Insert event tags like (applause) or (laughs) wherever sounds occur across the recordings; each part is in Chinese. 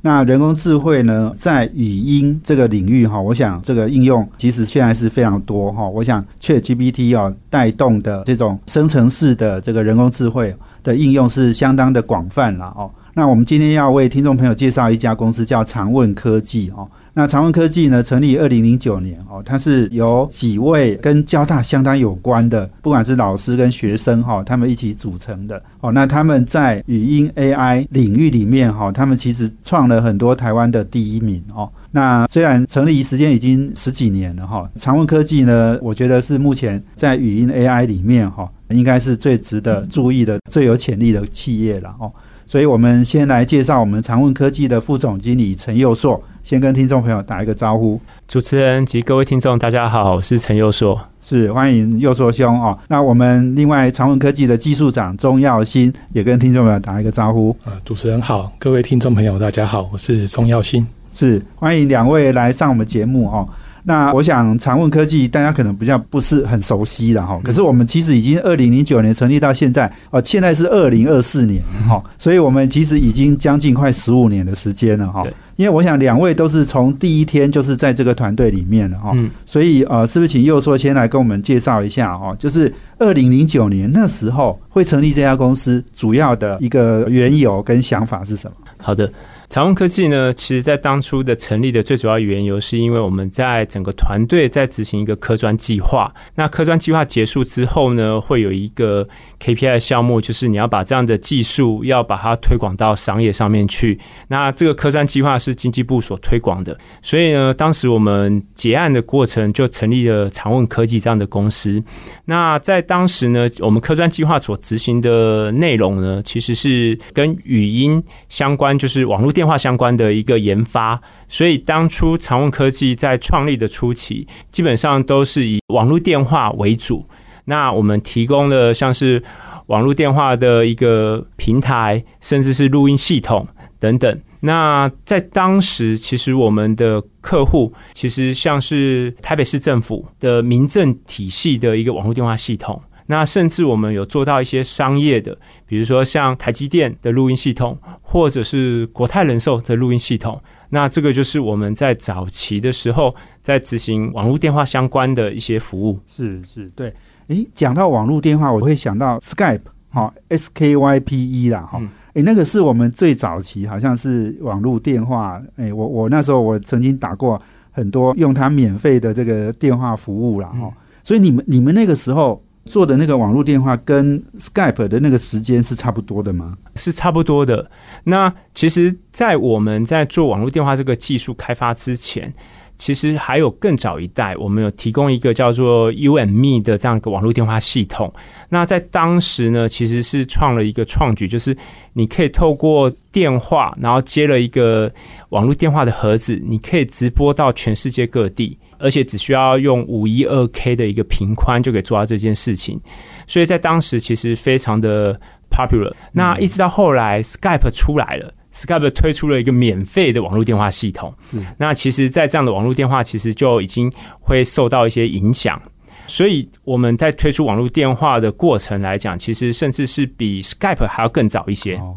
那人工智慧呢，在语音这个领域哈，我想这个应用其实现在是非常多哈。我想 ChatGPT 哦带动的这种生成式的这个人工智慧的应用是相当的广泛了哦。那我们今天要为听众朋友介绍一家公司，叫长问科技哦。那长文科技呢，成立二零零九年哦，它是由几位跟交大相当有关的，不管是老师跟学生哈，他们一起组成的哦。那他们在语音 AI 领域里面哈，他们其实创了很多台湾的第一名哦。那虽然成立时间已经十几年了哈，长问科技呢，我觉得是目前在语音 AI 里面哈，应该是最值得注意的、最有潜力的企业了哦。所以我们先来介绍我们长问科技的副总经理陈佑硕，先跟听众朋友打一个招呼。主持人及各位听众，大家好，我是陈佑硕，是欢迎佑硕兄哦。那我们另外长问科技的技术长钟耀新也跟听众朋友打一个招呼。呃，主持人好，各位听众朋友大家好，我是钟耀新，是欢迎两位来上我们节目哦。那我想长问科技大家可能比较不是很熟悉了哈，可是我们其实已经二零零九年成立到现在哦，现在是二零二四年哈，所以我们其实已经将近快十五年的时间了哈。因为我想两位都是从第一天就是在这个团队里面的哈，所以呃，是不是请右硕先来跟我们介绍一下哈？就是二零零九年那时候会成立这家公司，主要的一个缘由跟想法是什么？好的。长问科技呢，其实在当初的成立的最主要缘由，是因为我们在整个团队在执行一个科专计划。那科专计划结束之后呢，会有一个 KPI 项目，就是你要把这样的技术要把它推广到商业上面去。那这个科专计划是经济部所推广的，所以呢，当时我们结案的过程就成立了长问科技这样的公司。那在当时呢，我们科专计划所执行的内容呢，其实是跟语音相关，就是网络。电话相关的一个研发，所以当初长问科技在创立的初期，基本上都是以网络电话为主。那我们提供了像是网络电话的一个平台，甚至是录音系统等等。那在当时，其实我们的客户其实像是台北市政府的民政体系的一个网络电话系统。那甚至我们有做到一些商业的，比如说像台积电的录音系统，或者是国泰人寿的录音系统。那这个就是我们在早期的时候在执行网络电话相关的一些服务。是是，对。诶，讲到网络电话，我会想到 Skype，哈，S K Y P E 啦，哈。诶，那个是我们最早期好像是网络电话。诶，我我那时候我曾经打过很多用它免费的这个电话服务啦，哈。所以你们你们那个时候。做的那个网络电话跟 Skype 的那个时间是差不多的吗？是差不多的。那其实，在我们在做网络电话这个技术开发之前，其实还有更早一代，我们有提供一个叫做 U and Me 的这样一个网络电话系统。那在当时呢，其实是创了一个创举，就是你可以透过电话，然后接了一个网络电话的盒子，你可以直播到全世界各地。而且只需要用五一二 K 的一个频宽就可以做到这件事情，所以在当时其实非常的 popular。那一直到后来 Skype 出来了，Skype 推出了一个免费的网络电话系统。那其实，在这样的网络电话，其实就已经会受到一些影响。所以我们在推出网络电话的过程来讲，其实甚至是比 Skype 还要更早一些。哦，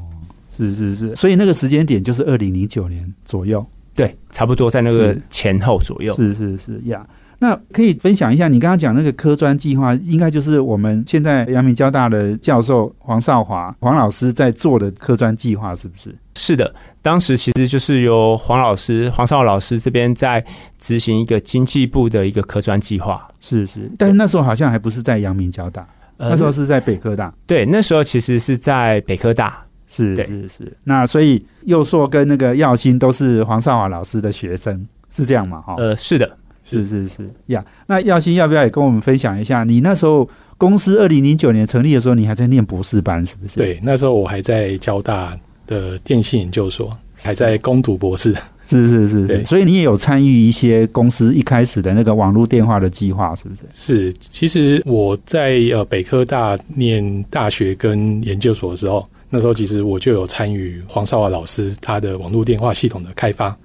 是是是。所以那个时间点就是二零零九年左右。对，差不多在那个前后左右。是是是呀，那可以分享一下，你刚刚讲那个科专计划，应该就是我们现在阳明交大的教授黄少华黄老师在做的科专计划，是不是？是的，当时其实就是由黄老师黄少老师这边在执行一个经济部的一个科专计划。是是，但是那时候好像还不是在阳明交大，那时候是在北科大。对，那时候其实是在北科大。是是是，那所以佑硕跟那个耀星都是黄少华老师的学生，是这样吗？哈，呃，是的，是是是呀。那耀星要不要也跟我们分享一下？你那时候公司二零零九年成立的时候，你还在念博士班，是不是？对，那时候我还在交大的电信研究所还在攻读博士。是 (laughs) 是是，对所以你也有参与一些公司一开始的那个网络电话的计划，是不是？是，其实我在呃北科大念大学跟研究所的时候，那时候其实我就有参与黄少华老师他的网络电话系统的开发。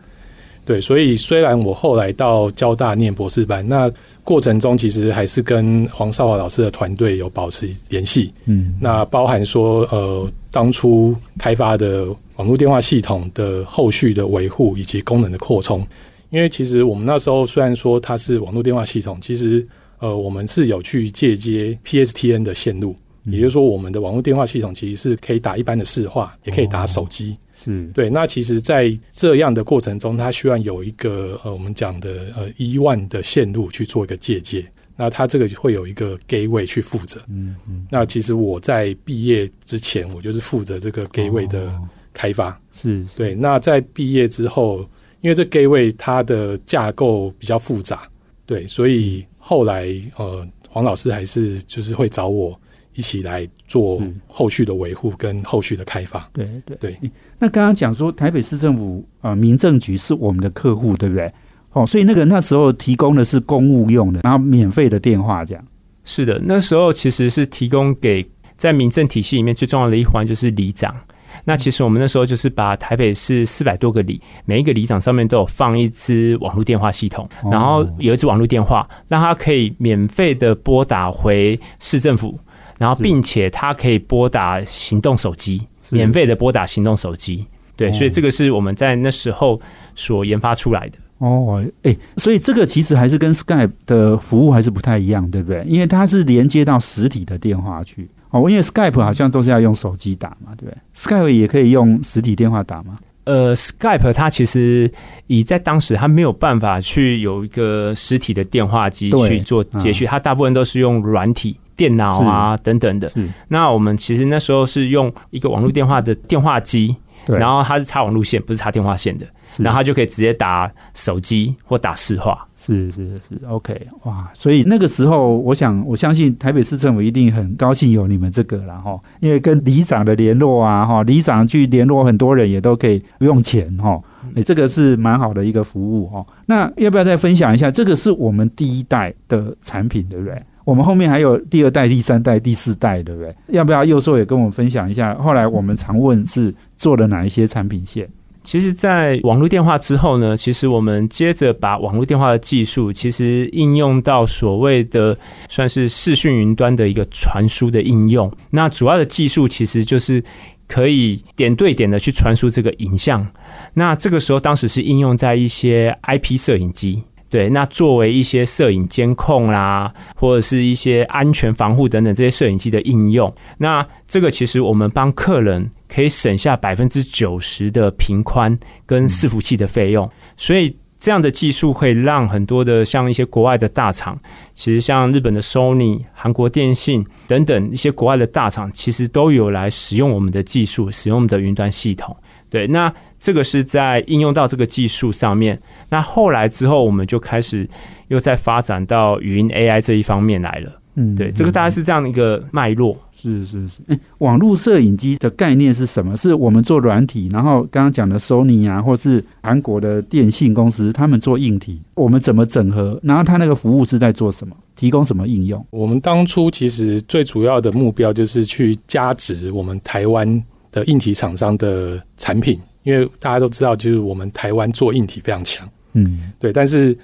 对，所以虽然我后来到交大念博士班，那过程中其实还是跟黄少华老师的团队有保持联系。嗯，那包含说，呃，当初开发的网络电话系统的后续的维护以及功能的扩充，因为其实我们那时候虽然说它是网络电话系统，其实呃，我们是有去借接 PSTN 的线路，也就是说，我们的网络电话系统其实是可以打一般的市话，也可以打手机。是对，那其实，在这样的过程中，它需要有一个呃，我们讲的呃一万的线路去做一个借鉴。那它这个会有一个 gateway 去负责。嗯嗯，那其实我在毕业之前，我就是负责这个 gateway 的哦开发。是，是对，那在毕业之后，因为这 gateway 它的架构比较复杂，对，所以后来呃，黄老师还是就是会找我一起来做后续的维护跟后续的开发。对对对。那刚刚讲说台北市政府啊、呃民政局是我们的客户，对不对？哦，所以那个那时候提供的是公务用的，然后免费的电话这样。是的，那时候其实是提供给在民政体系里面最重要的一环就是里长。那其实我们那时候就是把台北市四百多个里，每一个里长上面都有放一支网络电话系统，哦然后有一支网络电话，让他可以免费的拨打回市政府，然后并且它可以拨打行动手机，免费的拨打行动手机。对，哦所以这个是我们在那时候所研发出来的。哦，哎、所以这个其实还是跟 Skype 的服务还是不太一样，对不对？因为它是连接到实体的电话去。哦，因为 Skype 好像都是要用手机打嘛，对不对？Skype 也可以用实体电话打吗。呃，Skype 它其实以在当时它没有办法去有一个实体的电话机去做接续，它大部分都是用软体、电脑啊等等的。那我们其实那时候是用一个网络电话的电话机，然后它是插网路线，不是插电话线的，然后它就可以直接打手机或打市话。是是是，OK，哇！所以那个时候，我想我相信台北市政府一定很高兴有你们这个了哈，因为跟里长的联络啊哈，里长去联络很多人也都可以不用钱哈，诶，这个是蛮好的一个服务哈。那要不要再分享一下？这个是我们第一代的产品，对不对？我们后面还有第二代、第三代、第四代，对不对？要不要右硕也跟我们分享一下？后来我们常问是做了哪一些产品线？其实，在网络电话之后呢，其实我们接着把网络电话的技术，其实应用到所谓的算是视讯云端的一个传输的应用。那主要的技术其实就是可以点对点的去传输这个影像。那这个时候，当时是应用在一些 IP 摄影机。对，那作为一些摄影监控啦，或者是一些安全防护等等这些摄影机的应用，那这个其实我们帮客人可以省下百分之九十的频宽跟伺服器的费用，所以这样的技术会让很多的像一些国外的大厂，其实像日本的 Sony、韩国电信等等一些国外的大厂，其实都有来使用我们的技术，使用我们的云端系统。对，那这个是在应用到这个技术上面。那后来之后，我们就开始又在发展到语音 AI 这一方面来了。嗯，对，这个大概是这样的一个脉络。是是是，哎，网络摄影机的概念是什么？是我们做软体，然后刚刚讲的 Sony 啊，或是韩国的电信公司，他们做硬体，我们怎么整合？然后它那个服务是在做什么？提供什么应用？我们当初其实最主要的目标就是去加值我们台湾的硬体厂商的产品，因为大家都知道，就是我们台湾做硬体非常强，嗯，对，但是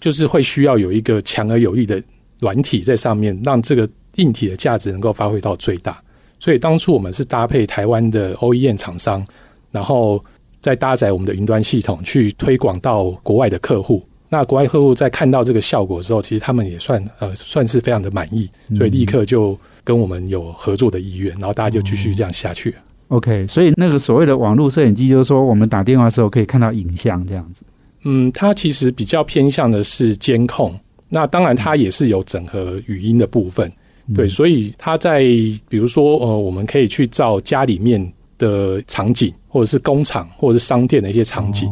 就是会需要有一个强而有力的软体在上面，让这个硬体的价值能够发挥到最大。所以当初我们是搭配台湾的 OEM 厂商，然后再搭载我们的云端系统去推广到国外的客户。那国外客户在看到这个效果之后，其实他们也算呃算是非常的满意，所以立刻就跟我们有合作的意愿，然后大家就继续这样下去。OK，所以那个所谓的网络摄影机，就是说我们打电话的时候可以看到影像这样子。嗯，它其实比较偏向的是监控，那当然它也是有整合语音的部分，对，所以它在比如说呃，我们可以去照家里面的场景，或者是工厂或者是商店的一些场景，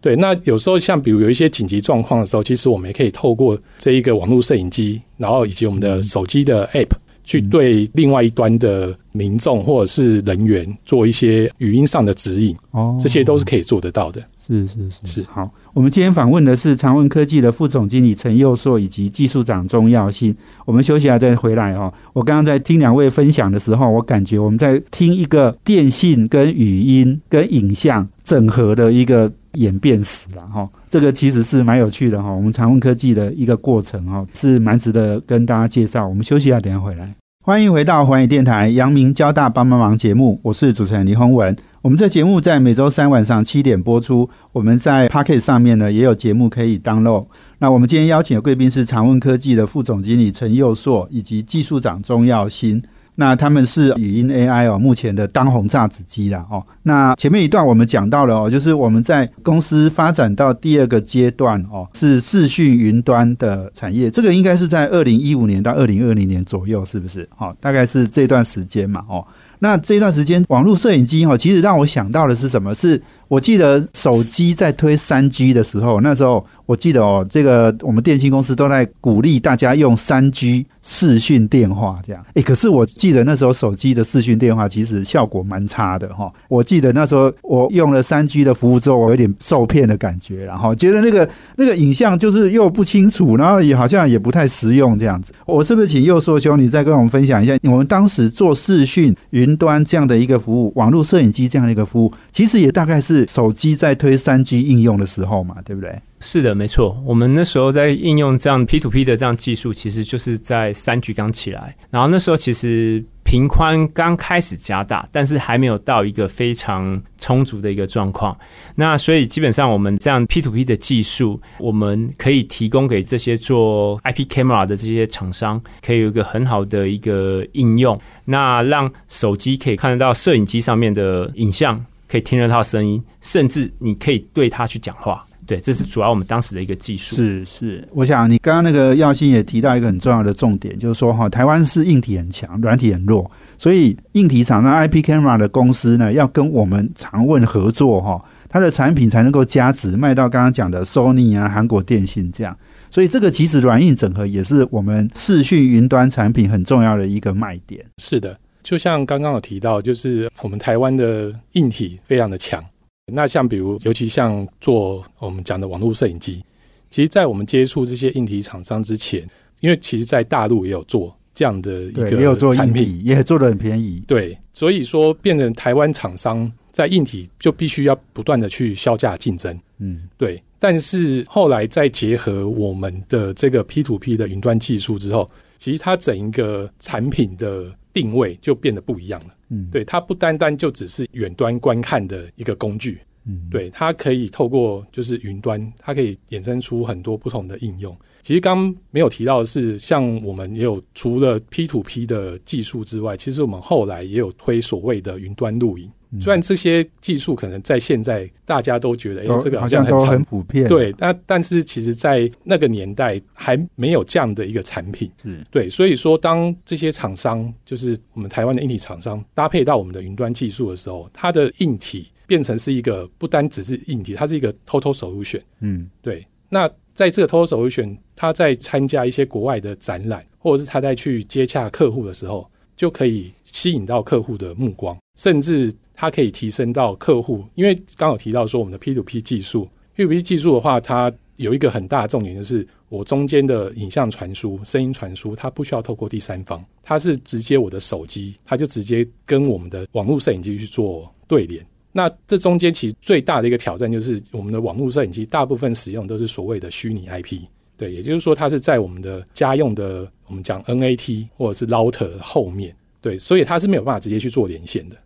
对，那有时候像比如有一些紧急状况的时候，其实我们也可以透过这一个网络摄影机，然后以及我们的手机的 App。去对另外一端的民众或者是人员做一些语音上的指引，哦，这些都是可以做得到的。是是是是好，我们今天访问的是长问科技的副总经理陈佑硕以及技术长钟耀新。我们休息一下再回来哦。我刚刚在听两位分享的时候，我感觉我们在听一个电信跟语音跟影像整合的一个演变史了哈。这个其实是蛮有趣的哈。我们长问科技的一个过程哈，是蛮值得跟大家介绍。我们休息一下，等一下回来。欢迎回到环宇电台阳明交大帮帮忙节目，我是主持人李宏文。我们这节目在每周三晚上七点播出。我们在 Pocket 上面呢也有节目可以 download。那我们今天邀请的贵宾是长问科技的副总经理陈佑硕以及技术长钟耀新。那他们是语音 AI 哦，目前的当红炸子鸡啦哦。那前面一段我们讲到了哦，就是我们在公司发展到第二个阶段哦，是视讯云端的产业。这个应该是在二零一五年到二零二零年左右，是不是？哦，大概是这段时间嘛哦。那这段时间网络摄影机哦，其实让我想到的是什么？是我记得手机在推三 G 的时候，那时候我记得哦，这个我们电信公司都在鼓励大家用三 G 视讯电话，这样。诶，可是我记得那时候手机的视讯电话其实效果蛮差的哈。我记得那时候我用了三 G 的服务之后，我有点受骗的感觉，然后觉得那个那个影像就是又不清楚，然后也好像也不太实用这样子。我是不是请右硕兄你再跟我们分享一下，我们当时做视讯云端这样的一个服务，网络摄影机这样的一个服务，其实也大概是手机在推三 G 应用的时候嘛，对不对？是的，没错。我们那时候在应用这样 P to P 的这样技术，其实就是在三 G 刚起来，然后那时候其实频宽刚开始加大，但是还没有到一个非常充足的一个状况。那所以基本上我们这样 P to P 的技术，我们可以提供给这些做 IP camera 的这些厂商，可以有一个很好的一个应用，那让手机可以看得到摄影机上面的影像，可以听得到声音，甚至你可以对他去讲话。对，这是主要我们当时的一个技术。是是，我想你刚刚那个耀兴也提到一个很重要的重点，就是说哈，台湾是硬体很强，软体很弱，所以硬体厂商 IP camera 的公司呢，要跟我们常问合作哈，它的产品才能够加值，卖到刚刚讲的 Sony 啊、韩国电信这样。所以这个其实软硬整合也是我们视讯云端产品很重要的一个卖点。是的，就像刚刚有提到，就是我们台湾的硬体非常的强。那像比如，尤其像做我们讲的网络摄影机，其实，在我们接触这些硬体厂商之前，因为其实，在大陆也有做这样的一个产品，也做的很便宜。对，所以说变成台湾厂商在硬体就必须要不断的去销价竞争。嗯，对。但是后来再结合我们的这个 P to P 的云端技术之后，其实它整一个产品的定位就变得不一样了。嗯，对，它不单单就只是远端观看的一个工具。嗯，对，它可以透过就是云端，它可以衍生出很多不同的应用。其实刚没有提到的是，像我们也有除了 P to P 的技术之外，其实我们后来也有推所谓的云端录影。虽然这些技术可能在现在大家都觉得，哎，这个好像都很普遍。对，但但是其实在那个年代还没有这样的一个产品。嗯对，所以说当这些厂商，就是我们台湾的硬体厂商搭配到我们的云端技术的时候，它的硬体。变成是一个不单只是硬体，它是一个 total solution。嗯，对。那在这个 total solution，他在参加一些国外的展览，或者是他在去接洽客户的时候，就可以吸引到客户的目光，甚至它可以提升到客户。因为刚有提到说，我们的 P to P 技术，P to P 技术的话，它有一个很大的重点，就是我中间的影像传输、声音传输，它不需要透过第三方，它是直接我的手机，它就直接跟我们的网络摄影机去做对联。那这中间其实最大的一个挑战就是，我们的网络摄影机大部分使用都是所谓的虚拟 IP，对，也就是说它是在我们的家用的我们讲 NAT 或者是 router 后面，对，所以它是没有办法直接去做连线的。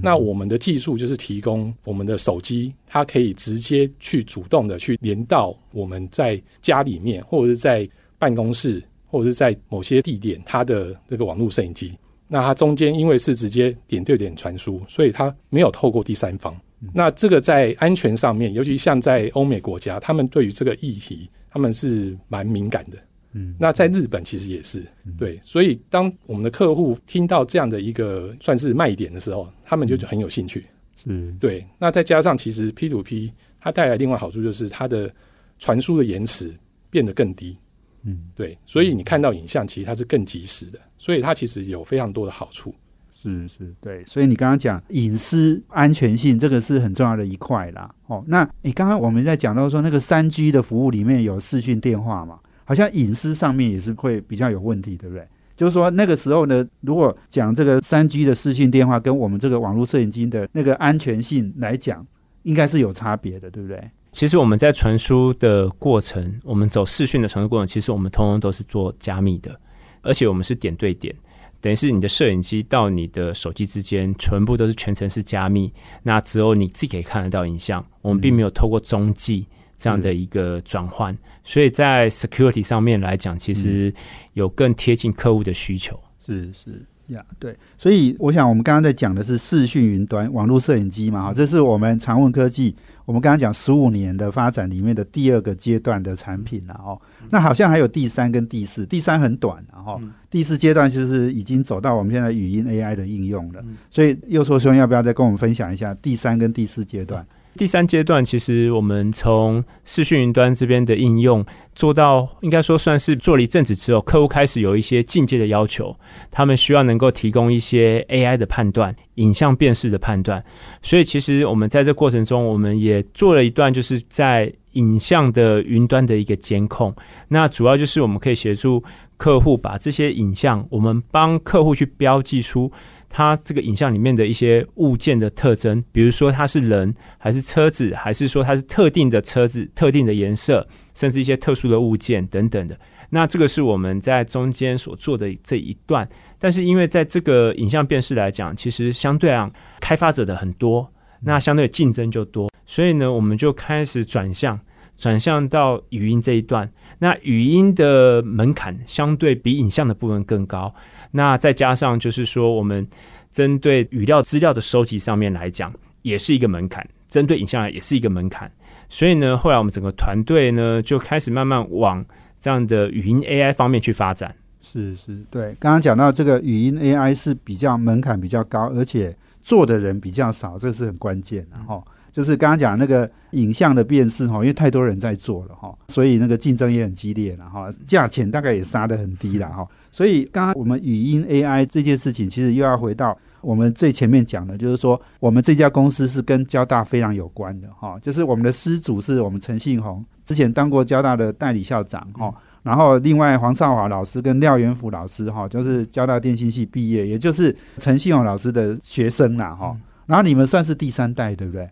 那我们的技术就是提供我们的手机，它可以直接去主动的去连到我们在家里面，或者是在办公室，或者是在某些地点，它的这个网络摄影机。那它中间因为是直接点对点传输，所以它没有透过第三方。那这个在安全上面，尤其像在欧美国家，他们对于这个议题，他们是蛮敏感的。嗯，那在日本其实也是对，所以当我们的客户听到这样的一个算是卖点的时候，他们就很有兴趣。是。对，那再加上其实 P to P 它带来另外好处就是它的传输的延迟变得更低。嗯，对，所以你看到影像，其实它是更及时的，所以它其实有非常多的好处。是是，对，所以你刚刚讲隐私安全性，这个是很重要的一块啦。哦，那你刚刚我们在讲到说那个三 G 的服务里面有视讯电话嘛，好像隐私上面也是会比较有问题，对不对？就是说那个时候呢，如果讲这个三 G 的视讯电话跟我们这个网络摄影机的那个安全性来讲，应该是有差别的，对不对？其实我们在传输的过程，我们走视讯的传输过程，其实我们通通都是做加密的，而且我们是点对点。等于是你的摄影机到你的手机之间，全部都是全程是加密，那只有你自己可以看得到影像。我们并没有透过中继这样的一个转换，所以在 security 上面来讲，其实有更贴近客户的需求。是是。呀，对，所以我想我们刚刚在讲的是视讯云端网络摄影机嘛，哈，这是我们长问科技，我们刚刚讲十五年的发展里面的第二个阶段的产品了，哦，那好像还有第三跟第四，第三很短，然后第四阶段就是已经走到我们现在语音 AI 的应用了，所以又说兄要不要再跟我们分享一下第三跟第四阶段？第三阶段，其实我们从视讯云端这边的应用做到，应该说算是做了一阵子之后，客户开始有一些进阶的要求，他们需要能够提供一些 AI 的判断、影像辨识的判断。所以，其实我们在这过程中，我们也做了一段，就是在影像的云端的一个监控。那主要就是我们可以协助客户把这些影像，我们帮客户去标记出。它这个影像里面的一些物件的特征，比如说它是人还是车子，还是说它是特定的车子、特定的颜色，甚至一些特殊的物件等等的。那这个是我们在中间所做的这一段。但是因为在这个影像辨识来讲，其实相对啊，开发者的很多，那相对竞争就多，所以呢，我们就开始转向转向到语音这一段。那语音的门槛相对比影像的部分更高。那再加上就是说，我们针对语料资料的收集上面来讲，也是一个门槛；针对影像也是一个门槛。所以呢，后来我们整个团队呢就开始慢慢往这样的语音 AI 方面去发展。是是，对。刚刚讲到这个语音 AI 是比较门槛比较高，而且做的人比较少，这是很关键的哈。就是刚刚讲那个影像的辨识哈，因为太多人在做了哈，所以那个竞争也很激烈了哈，价钱大概也杀得很低了哈。所以刚刚我们语音 AI 这件事情，其实又要回到我们最前面讲的，就是说我们这家公司是跟交大非常有关的哈，就是我们的师祖是我们陈信宏，之前当过交大的代理校长哈，然后另外黄少华老师跟廖元福老师哈，就是交大电信系毕业，也就是陈信宏老师的学生啦哈，然后你们算是第三代对不对？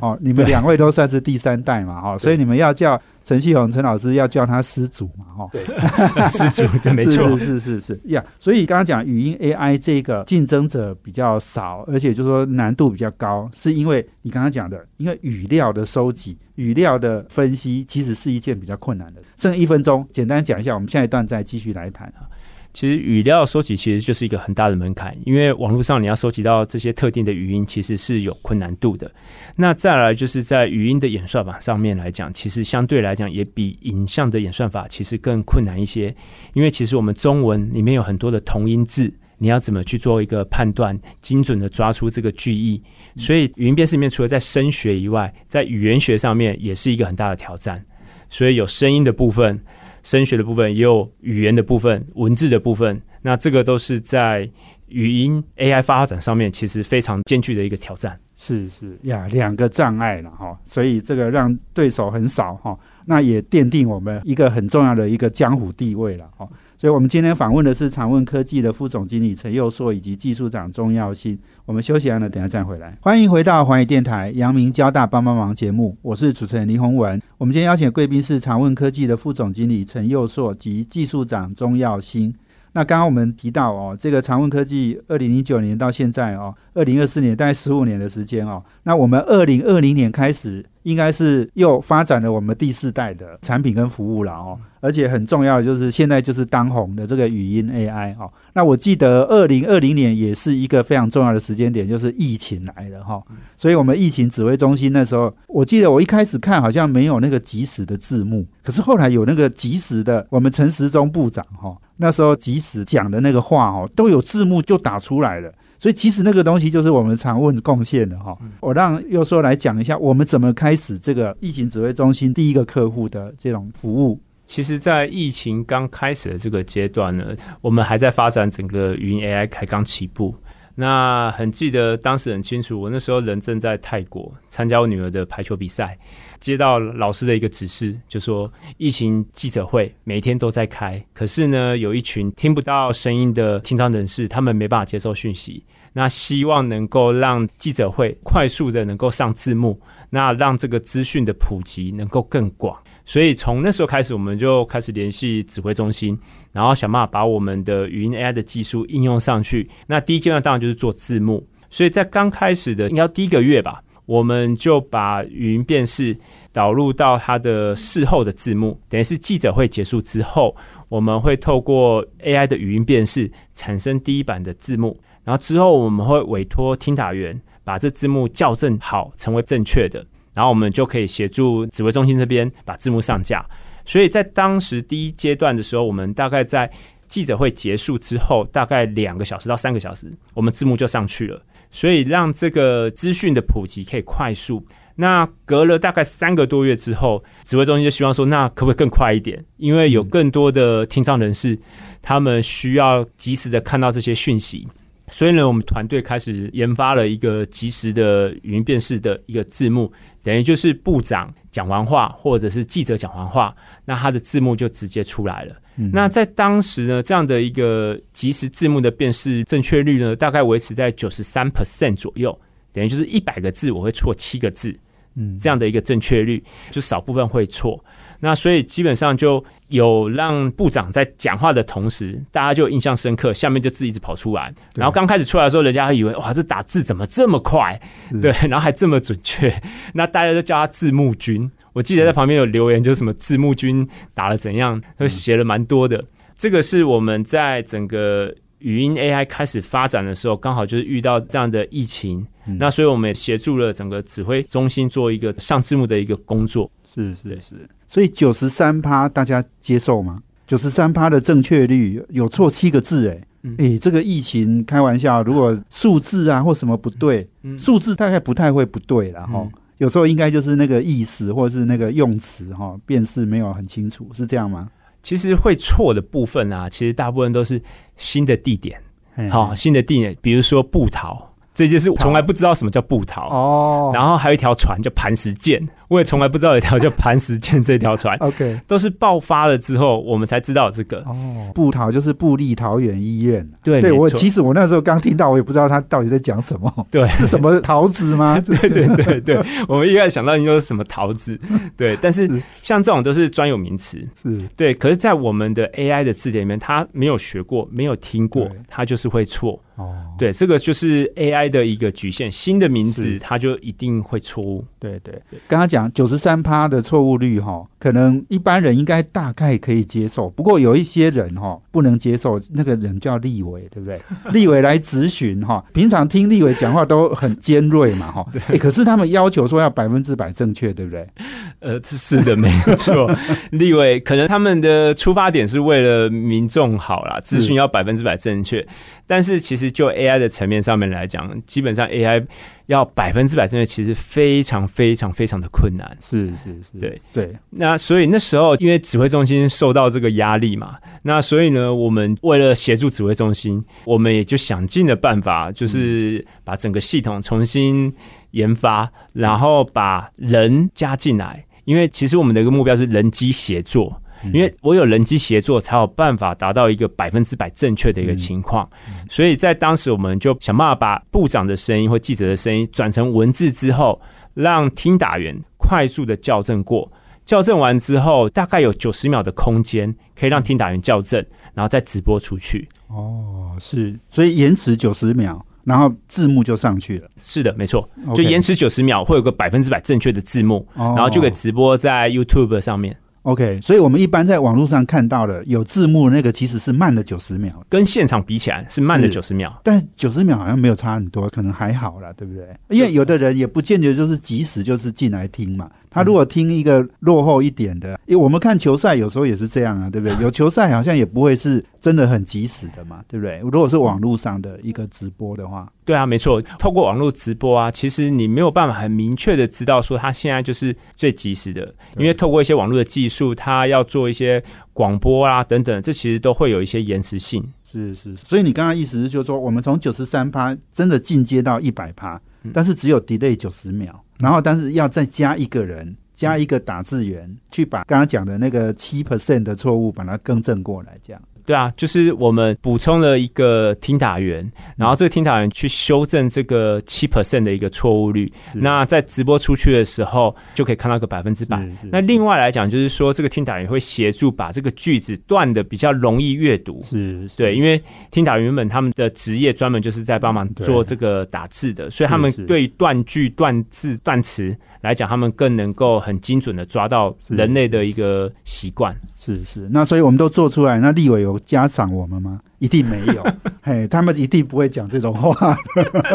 哦，你们两位都算是第三代嘛，哈，所以你们要叫陈锡宏陈老师要叫他师祖嘛，哈，对，(laughs) 师祖对没错，是是是是呀。所以刚刚讲语音 AI 这个竞争者比较少，而且就是说难度比较高，是因为你刚刚讲的，因为语料的收集、语料的分析，其实是一件比较困难的。剩一分钟，简单讲一下，我们下一段再继续来谈啊。其实语料收集其实就是一个很大的门槛，因为网络上你要收集到这些特定的语音，其实是有困难度的。那再来就是在语音的演算法上面来讲，其实相对来讲也比影像的演算法其实更困难一些。因为其实我们中文里面有很多的同音字，你要怎么去做一个判断，精准的抓出这个句意？所以语音辨识里面除了在声学以外，在语言学上面也是一个很大的挑战。所以有声音的部分。声学的部分也有语言的部分、文字的部分，那这个都是在语音 AI 发展上面，其实非常艰巨的一个挑战。是是呀，两个障碍了哈，所以这个让对手很少哈，那也奠定我们一个很重要的一个江湖地位了哈。所以，我们今天访问的是长问科技的副总经理陈佑硕以及技术长钟耀新。我们休息完了，等下再回来。欢迎回到华语电台阳明交大帮帮忙节目，我是主持人林宏文。我们今天邀请的贵宾是长问科技的副总经理陈佑硕及技术长钟耀新。那刚刚我们提到哦，这个长问科技二零零九年到现在哦，二零二四年大概十五年的时间哦。那我们二零二零年开始，应该是又发展了我们第四代的产品跟服务了哦。而且很重要的就是现在就是当红的这个语音 AI 哦。那我记得二零二零年也是一个非常重要的时间点，就是疫情来了哈。所以我们疫情指挥中心那时候，我记得我一开始看好像没有那个即时的字幕，可是后来有那个即时的，我们陈时中部长哈。那时候即使讲的那个话哦，都有字幕就打出来了，所以其实那个东西就是我们常问贡献的哈。我让又说来讲一下，我们怎么开始这个疫情指挥中心第一个客户的这种服务。其实，在疫情刚开始的这个阶段呢，我们还在发展整个语音 AI，才刚起步。那很记得当时很清楚，我那时候人正在泰国参加我女儿的排球比赛，接到老师的一个指示，就说疫情记者会每天都在开，可是呢，有一群听不到声音的听障人士，他们没办法接受讯息。那希望能够让记者会快速的能够上字幕，那让这个资讯的普及能够更广。所以从那时候开始，我们就开始联系指挥中心，然后想办法把我们的语音 AI 的技术应用上去。那第一阶段当然就是做字幕。所以在刚开始的应该第一个月吧，我们就把语音辨识导入到它的事后的字幕，等于是记者会结束之后，我们会透过 AI 的语音辨识产生第一版的字幕，然后之后我们会委托听打员把这字幕校正好，成为正确的。然后我们就可以协助指挥中心这边把字幕上架，所以在当时第一阶段的时候，我们大概在记者会结束之后，大概两个小时到三个小时，我们字幕就上去了，所以让这个资讯的普及可以快速。那隔了大概三个多月之后，指挥中心就希望说，那可不可以更快一点？因为有更多的听障人士，他们需要及时的看到这些讯息。所以呢，我们团队开始研发了一个即时的语音辨识的一个字幕，等于就是部长讲完话，或者是记者讲完话，那他的字幕就直接出来了。那在当时呢，这样的一个即时字幕的辨识正确率呢，大概维持在九十三 percent 左右，等于就是一百个字我会错七个字，嗯，这样的一个正确率，就少部分会错。那所以基本上就有让部长在讲话的同时，大家就印象深刻，下面就字一直跑出来。然后刚开始出来的时候，人家还以为哇，这打字怎么这么快？对，然后还这么准确。那大家都叫他字幕君。我记得在旁边有留言，就是什么字幕君打了怎样，都写了蛮多的。这个是我们在整个语音 AI 开始发展的时候，刚好就是遇到这样的疫情。那所以我们也协助了整个指挥中心做一个上字幕的一个工作。是是是。所以九十三趴大家接受吗？九十三趴的正确率有错七个字，哎，哎，这个疫情开玩笑，如果数字啊或什么不对，数字大概不太会不对了哈。有时候应该就是那个意思或者是那个用词哈，辨识没有很清楚，是这样吗？其实会错的部分啊，其实大部分都是新的地点，好，新的地点，比如说布桃。这就是从来不知道什么叫布桃哦，然后还有一条船叫磐石舰。我也从来不知道有一条叫磐石舰这条船。OK，都是爆发了之后，我们才知道这个。哦，布桃就是布利桃园医院。对，对我其实我那时候刚听到，我也不知道他到底在讲什么。(laughs) 对，是什么桃子吗？(laughs) 对对对对，我们一开始想到应该是什么桃子。(laughs) 对，但是像这种都是专有名词。是对，可是，在我们的 AI 的字典里面，他没有学过，没有听过，他就是会错。哦，对，这个就是 AI 的一个局限。新的名字，它就一定会错误。对对对，刚刚讲九十三趴的错误率哈，可能一般人应该大概可以接受。不过有一些人哈不能接受，那个人叫立伟，对不对？(laughs) 立伟来咨询哈，平常听立伟讲话都很尖锐嘛哈。(laughs) 对。可是他们要求说要百分之百正确，对不对？呃，是的，没错。(laughs) 立伟可能他们的出发点是为了民众好啦，咨询要百分之百正确。但是其实就 AI 的层面上面来讲，基本上 AI。要百分之百正确，其实非常非常非常的困难。是是是，对对。那所以那时候，因为指挥中心受到这个压力嘛，那所以呢，我们为了协助指挥中心，我们也就想尽了办法，就是把整个系统重新研发，然后把人加进来。因为其实我们的一个目标是人机协作。因为我有人机协作，才有办法达到一个百分之百正确的一个情况。所以在当时，我们就想办法把部长的声音或记者的声音转成文字之后，让听打员快速的校正过。校正完之后，大概有九十秒的空间，可以让听打员校正，然后再直播出去。哦，是，所以延迟九十秒，然后字幕就上去了。是的，没错，就延迟九十秒，会有个百分之百正确的字幕，然后就可以直播在 YouTube 上面。OK，所以我们一般在网络上看到的有字幕那个其实是慢了九十秒，跟现场比起来是慢了九十秒，但九十秒好像没有差很多，可能还好啦，对不对？因为有的人也不见得就是即时就是进来听嘛，他如果听一个落后一点的，因为我们看球赛有时候也是这样啊，对不对？(laughs) 有球赛好像也不会是真的很及时的嘛，对不对？如果是网络上的一个直播的话，对啊，没错，透过网络直播啊，其实你没有办法很明确的知道说他现在就是最及时的，因为透过一些网络的技术，他要做一些广播啊等等，这其实都会有一些延迟性。是是，所以你刚刚意思是就是说，我们从九十三趴真的进阶到一百趴，但是只有 delay 九十秒。然后，但是要再加一个人，加一个打字员，去把刚刚讲的那个七 percent 的错误，把它更正过来，这样。对啊，就是我们补充了一个听打员，然后这个听打员去修正这个七 percent 的一个错误率。那在直播出去的时候，就可以看到个百分之百。那另外来讲，就是说这个听打员会协助把这个句子断的比较容易阅读。是，对，因为听打原本他们的职业专门就是在帮忙做这个打字的，所以他们对断句、断字、断词来讲，他们更能够很精准的抓到人类的一个习惯。是是，那所以我们都做出来。那立委有嘉赏我们吗？一定没有，(laughs) 嘿，他们一定不会讲这种话。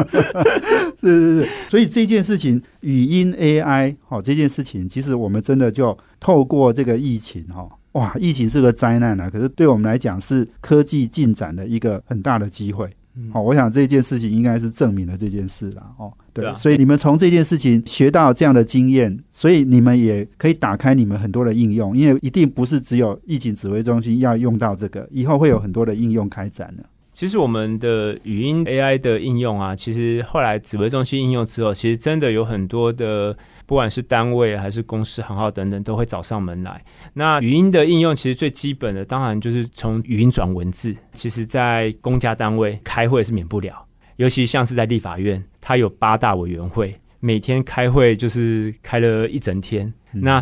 (laughs) 是是是，所以这件事情，语音 AI 好，这件事情，其实我们真的就透过这个疫情哈，哇，疫情是个灾难啊，可是对我们来讲是科技进展的一个很大的机会。好，我想这件事情应该是证明了这件事了哦。对啊，所以你们从这件事情学到这样的经验，所以你们也可以打开你们很多的应用，因为一定不是只有疫情指挥中心要用到这个，以后会有很多的应用开展的。其实我们的语音 AI 的应用啊，其实后来指挥中心应用之后，其实真的有很多的。不管是单位还是公司行号等等，都会找上门来。那语音的应用其实最基本的，当然就是从语音转文字。其实，在公家单位开会是免不了，尤其像是在立法院，它有八大委员会，每天开会就是开了一整天。那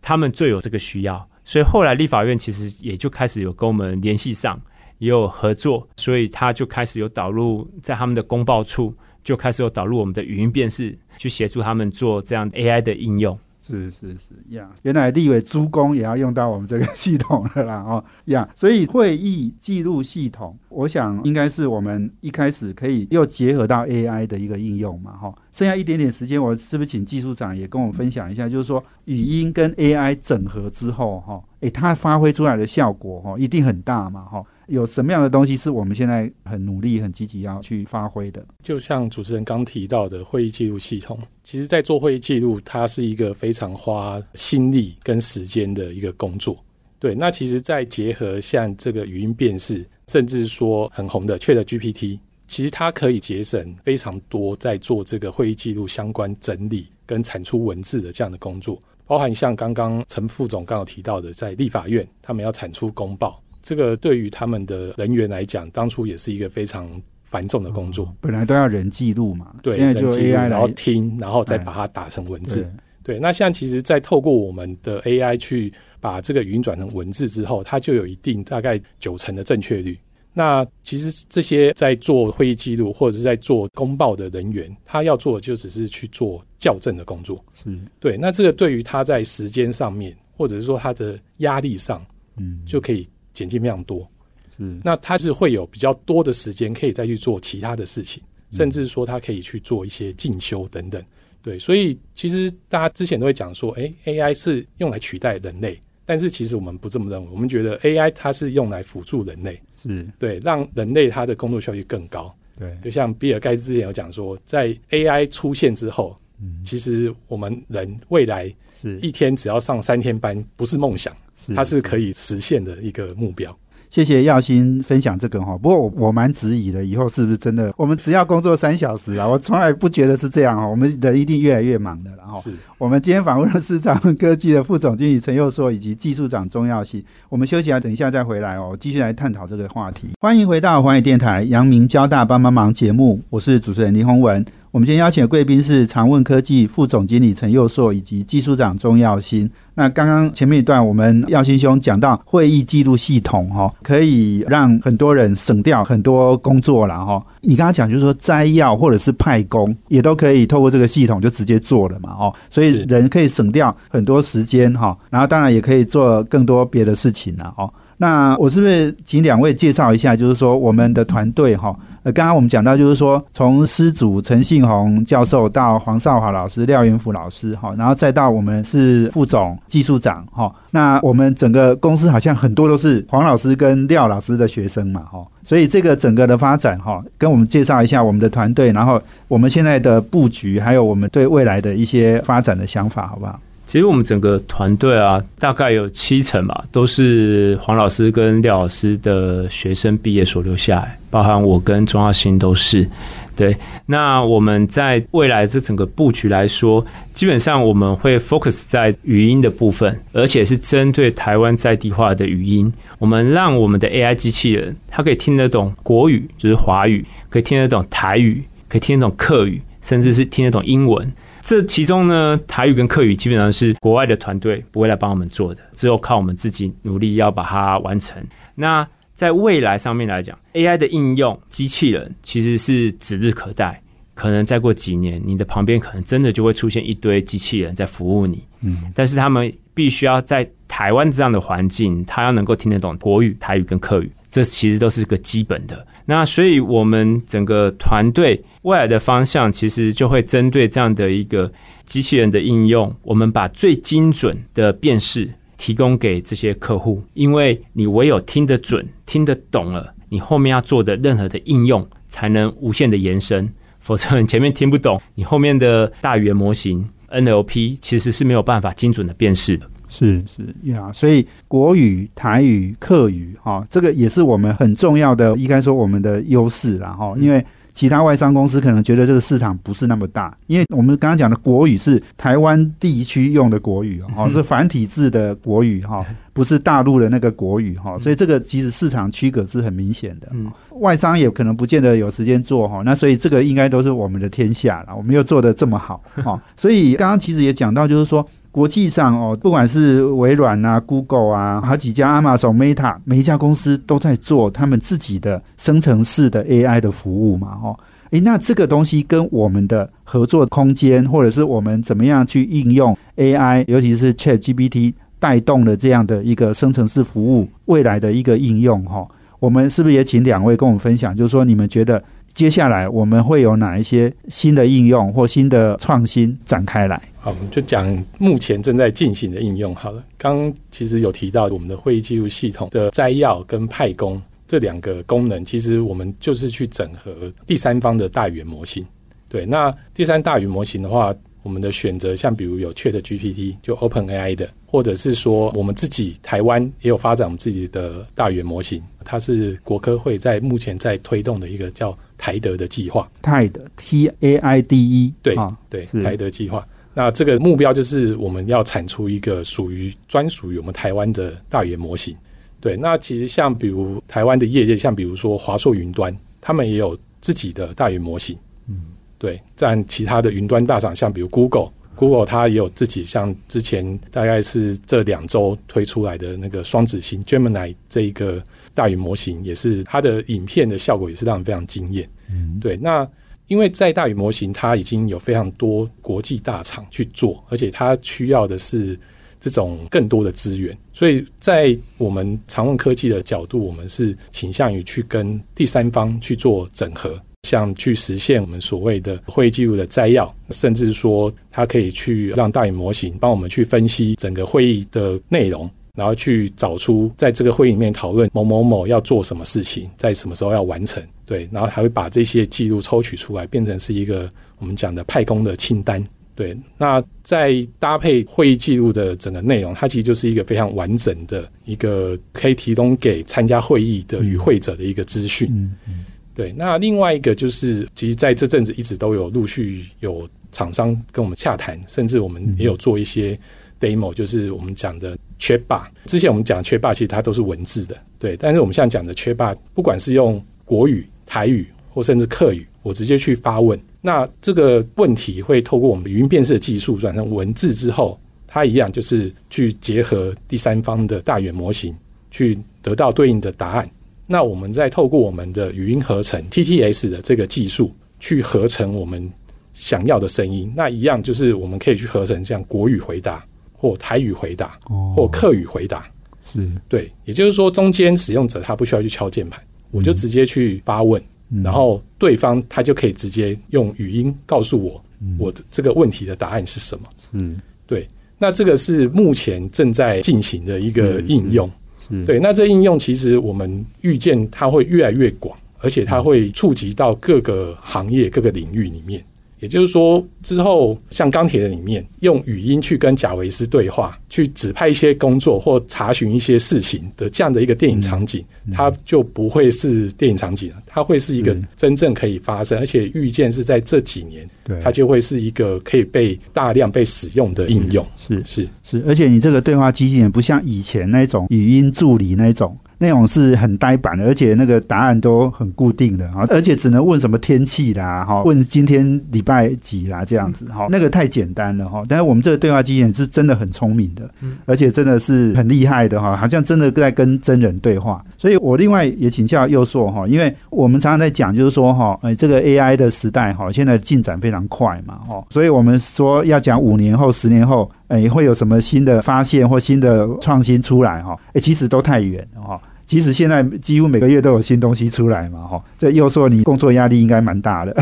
他们最有这个需要，所以后来立法院其实也就开始有跟我们联系上，也有合作，所以他就开始有导入在他们的公报处。就开始有导入我们的语音辨识，去协助他们做这样 AI 的应用。是是是呀，原来立委诸公也要用到我们这个系统了啦哦呀，所以会议记录系统，我想应该是我们一开始可以又结合到 AI 的一个应用嘛哈。剩下一点点时间，我是不是请技术长也跟我们分享一下，就是说语音跟 AI 整合之后哈，诶，它发挥出来的效果哈，一定很大嘛哈。有什么样的东西是我们现在很努力、很积极要去发挥的？就像主持人刚提到的会议记录系统，其实，在做会议记录，它是一个非常花心力跟时间的一个工作。对，那其实，在结合像这个语音辨识，甚至说很红的 Chat GPT，其实它可以节省非常多在做这个会议记录相关整理跟产出文字的这样的工作，包含像刚刚陈副总刚好提到的，在立法院他们要产出公报。这个对于他们的人员来讲，当初也是一个非常繁重的工作。本来都要人记录嘛，对，现在就 AI 然后听，然后再把它打成文字。对，那像其实，在透过我们的 AI 去把这个语音转成文字之后，它就有一定大概九成的正确率。那其实这些在做会议记录或者是在做公报的人员，他要做的就只是去做校正的工作。是对，那这个对于他在时间上面，或者是说他的压力上，嗯，就可以。减轻非常多，嗯那他是会有比较多的时间可以再去做其他的事情，甚至说他可以去做一些进修等等。对，所以其实大家之前都会讲说，哎，AI 是用来取代人类，但是其实我们不这么认为，我们觉得 AI 它是用来辅助人类，是对，让人类它的工作效率更高。对，就像比尔盖茨之前有讲说，在 AI 出现之后，嗯，其实我们人未来是一天只要上三天班，不是梦想。它是可以实现的一个目标。谢谢耀新分享这个哈，不过我我蛮质疑的，以后是不是真的？我们只要工作三小时啊，(laughs) 我从来不觉得是这样哈。我们人一定越来越忙的，了哈是我们今天访问了市场科技的副总经理陈佑硕以及技术长钟耀新。我们休息啊，等一下再回来哦，继续来探讨这个话题。欢迎回到华语电台阳明交大帮帮忙节目，我是主持人林宏文。我们今天邀请的贵宾是长问科技副总经理陈佑硕以及技术长钟耀新。那刚刚前面一段，我们耀新兄讲到会议记录系统哈，可以让很多人省掉很多工作了哈。你刚刚讲就是说摘要或者是派工也都可以透过这个系统就直接做了嘛哦，所以人可以省掉很多时间哈，然后当然也可以做更多别的事情了哦。那我是不是请两位介绍一下，就是说我们的团队哈？呃，刚刚我们讲到，就是说从师祖陈信宏教授到黄少华老师、廖元福老师，哈，然后再到我们是副总、技术长，哈，那我们整个公司好像很多都是黄老师跟廖老师的学生嘛，哈，所以这个整个的发展，哈，跟我们介绍一下我们的团队，然后我们现在的布局，还有我们对未来的一些发展的想法，好不好？其实我们整个团队啊，大概有七成吧，都是黄老师跟廖老师的学生毕业所留下来，包含我跟钟耀新都是。对，那我们在未来这整个布局来说，基本上我们会 focus 在语音的部分，而且是针对台湾在地化的语音。我们让我们的 AI 机器人，它可以听得懂国语，就是华语，可以听得懂台语，可以听得懂客语，甚至是听得懂英文。这其中呢，台语跟客语基本上是国外的团队不会来帮我们做的，只有靠我们自己努力要把它完成。那在未来上面来讲，AI 的应用，机器人其实是指日可待。可能再过几年，你的旁边可能真的就会出现一堆机器人在服务你。嗯，但是他们必须要在台湾这样的环境，他要能够听得懂国语、台语跟客语，这其实都是个基本的。那所以我们整个团队。未来的方向其实就会针对这样的一个机器人的应用，我们把最精准的辨识提供给这些客户，因为你唯有听得准、听得懂了，你后面要做的任何的应用才能无限的延伸，否则你前面听不懂，你后面的大语言模型 NLP 其实是没有办法精准的辨识的。是是呀，所以国语、台语、客语，哈，这个也是我们很重要的，应该说我们的优势了，哈，因为。其他外商公司可能觉得这个市场不是那么大，因为我们刚刚讲的国语是台湾地区用的国语哦，是繁体字的国语哈，不是大陆的那个国语哈，所以这个其实市场区隔是很明显的。外商也可能不见得有时间做哈，那所以这个应该都是我们的天下了，我们又做的这么好哈，所以刚刚其实也讲到，就是说。国际上哦，不管是微软啊、Google 啊，好几家 Amazon、Meta，每一家公司都在做他们自己的生成式的 AI 的服务嘛，哈。诶，那这个东西跟我们的合作空间，或者是我们怎么样去应用 AI，尤其是 ChatGPT 带动的这样的一个生成式服务未来的一个应用，哈。我们是不是也请两位跟我们分享？就是说，你们觉得接下来我们会有哪一些新的应用或新的创新展开来？好，我们就讲目前正在进行的应用。好了，刚其实有提到我们的会议记录系统的摘要跟派工这两个功能，其实我们就是去整合第三方的大语言模型。对，那第三大语言模型的话。我们的选择，像比如有 Chat GPT，就 Open AI 的，或者是说我们自己台湾也有发展我们自己的大语言模型，它是国科会在目前在推动的一个叫台德的计划。泰德 T A I D E，对对，台德计划。那这个目标就是我们要产出一个属于专属于我们台湾的大语言模型。对，那其实像比如台湾的业界，像比如说华硕云端，他们也有自己的大语言模型。嗯对，占其他的云端大厂，像比如 Google，Google 它也有自己，像之前大概是这两周推出来的那个双子星 Gemini 这一个大语模型，也是它的影片的效果也是让人非常惊艳。嗯，对，那因为在大语模型，它已经有非常多国际大厂去做，而且它需要的是这种更多的资源，所以在我们常问科技的角度，我们是倾向于去跟第三方去做整合。像去实现我们所谓的会议记录的摘要，甚至说它可以去让大语模型帮我们去分析整个会议的内容，然后去找出在这个会议里面讨论某某某要做什么事情，在什么时候要完成。对，然后还会把这些记录抽取出来，变成是一个我们讲的派工的清单。对，那在搭配会议记录的整个内容，它其实就是一个非常完整的一个可以提供给参加会议的与会者的一个资讯。嗯嗯。对，那另外一个就是，其实在这阵子一直都有陆续有厂商跟我们洽谈，甚至我们也有做一些 demo，就是我们讲的缺霸。之前我们讲缺霸，其实它都是文字的，对。但是我们现在讲的缺霸，不管是用国语、台语或甚至客语，我直接去发问，那这个问题会透过我们的语音辨识的技术转成文字之后，它一样就是去结合第三方的大语言模型，去得到对应的答案。那我们再透过我们的语音合成 TTS 的这个技术去合成我们想要的声音，那一样就是我们可以去合成像国语回答或台语回答或客语回答，是。对，也就是说中间使用者他不需要去敲键盘，我就直接去发问，然后对方他就可以直接用语音告诉我嗯。我的这个问题的答案是什么。嗯对，那这个是目前正在进行的一个应用。是，对，那这应用其实我们预见它会越来越广，而且它会触及到各个行业、各个领域里面。也就是说，之后像钢铁的里面，用语音去跟贾维斯对话，去指派一些工作或查询一些事情的这样的一个电影场景，它就不会是电影场景了，它会是一个嗯。真正可以发生，而且预见是在这几年，它就会是一个可以被大量被使用的应用。是。是。是，而且你这个对话机器人不像以前那种语音助理那种，那种是很呆板的，而且那个答案都很固定的啊，而且只能问什么天气啦，哈，问今天礼拜几啦这样子，哈，那个太简单了哈。但是我们这个对话机器人是真的很聪明的，而且真的是很厉害的哈，好像真的在跟真人对话。所以我另外也请教佑硕哈，因为我们常常在讲，就是说哈，哎，这个 AI 的时代哈，现在进展非常快嘛，哈，所以我们说要讲五年后、十年后，哎，会有什么新的发现或新的创新出来哈？哎，其实都太远了哈。其实现在几乎每个月都有新东西出来嘛，哈。这又说你工作压力应该蛮大的，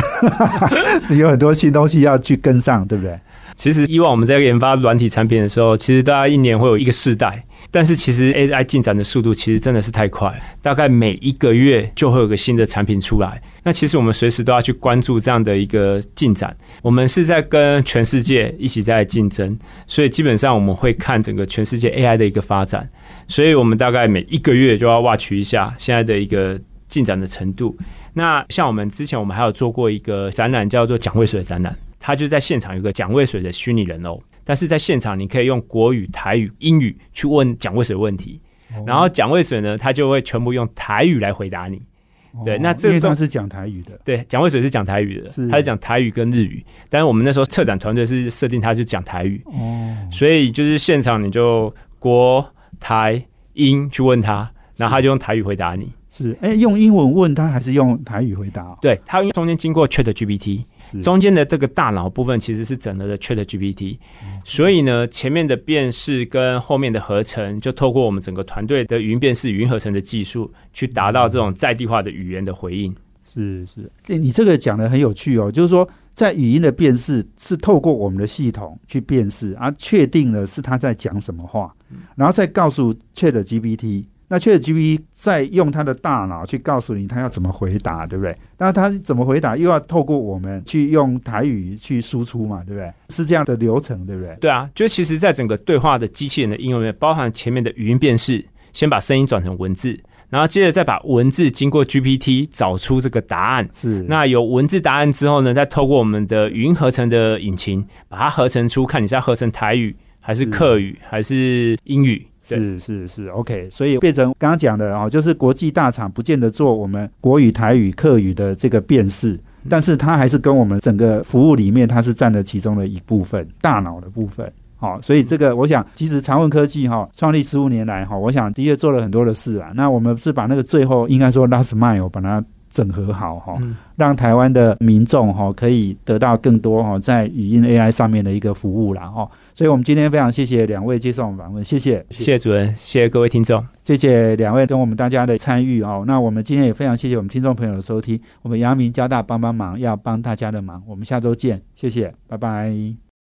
(laughs) 你有很多新东西要去跟上，对不对？其实以往我们在研发软体产品的时候，其实大家一年会有一个世代，但是其实 AI 进展的速度其实真的是太快，大概每一个月就会有个新的产品出来。那其实我们随时都要去关注这样的一个进展。我们是在跟全世界一起在竞争，所以基本上我们会看整个全世界 AI 的一个发展，所以我们大概每一个月就要 watch 一下现在的一个进展的程度。那像我们之前我们还有做过一个展览，叫做蒋渭水展览。他就在现场有个蒋渭水的虚拟人偶，但是在现场你可以用国语、台语、英语去问蒋渭水问题，然后蒋渭水呢，他就会全部用台语来回答你。对那这种因为他是讲台语的，对，蒋渭水是讲台语的是，他是讲台语跟日语，但是我们那时候策展团队是设定他就讲台语，哦，所以就是现场你就国台英去问他，然后他就用台语回答你。是，哎，用英文问他还是用台语回答？哦？对，他因为中间经过 Chat GPT，是中间的这个大脑部分其实是整合的 Chat GPT，所以呢，前面的辨识跟后面的合成，就透过我们整个团队的语音辨识、语音合成的技术，去达到这种在地化的语言的回应。是是，对你这个讲的很有趣哦，就是说在语音的辨识是透过我们的系统去辨识，而确定了是他在讲什么话，然后再告诉 Chat GPT。那 Chat GPT 再用他的大脑去告诉你他要怎么回答，对不对？那他怎么回答，又要透过我们去用台语去输出嘛，对不对？是这样的流程，对不对？对啊，就其实，在整个对话的机器人的应用里面，包含前面的语音辨识，先把声音转成文字，然后接着再把文字经过 GPT 找出这个答案。是那有文字答案之后呢，再透过我们的语音合成的引擎，把它合成出，看你是要合成台语还是客语还是英语。对是是是，OK，所以变成刚刚讲的哦，就是国际大厂不见得做我们国语、台语、客语的这个辨识，但是它还是跟我们整个服务里面，它是占了其中的一部分，大脑的部分。好、所以这个我想，其实长问科技哈、创立十五年来哈、我想的确做了很多的事啊。那我们是把那个最后应该说 last mile 把它整合好哈、嗯让台湾的民众哈、可以得到更多哈、在语音 AI 上面的一个服务啦哈、所以我们今天非常谢谢两位接受我们访问，谢谢。谢谢主任，谢谢各位听众。谢谢两位跟我们大家的参与哦。那我们今天也非常谢谢我们听众朋友的收听。我们阳明交大帮帮忙，要帮大家的忙。我们下周见，谢谢，拜拜。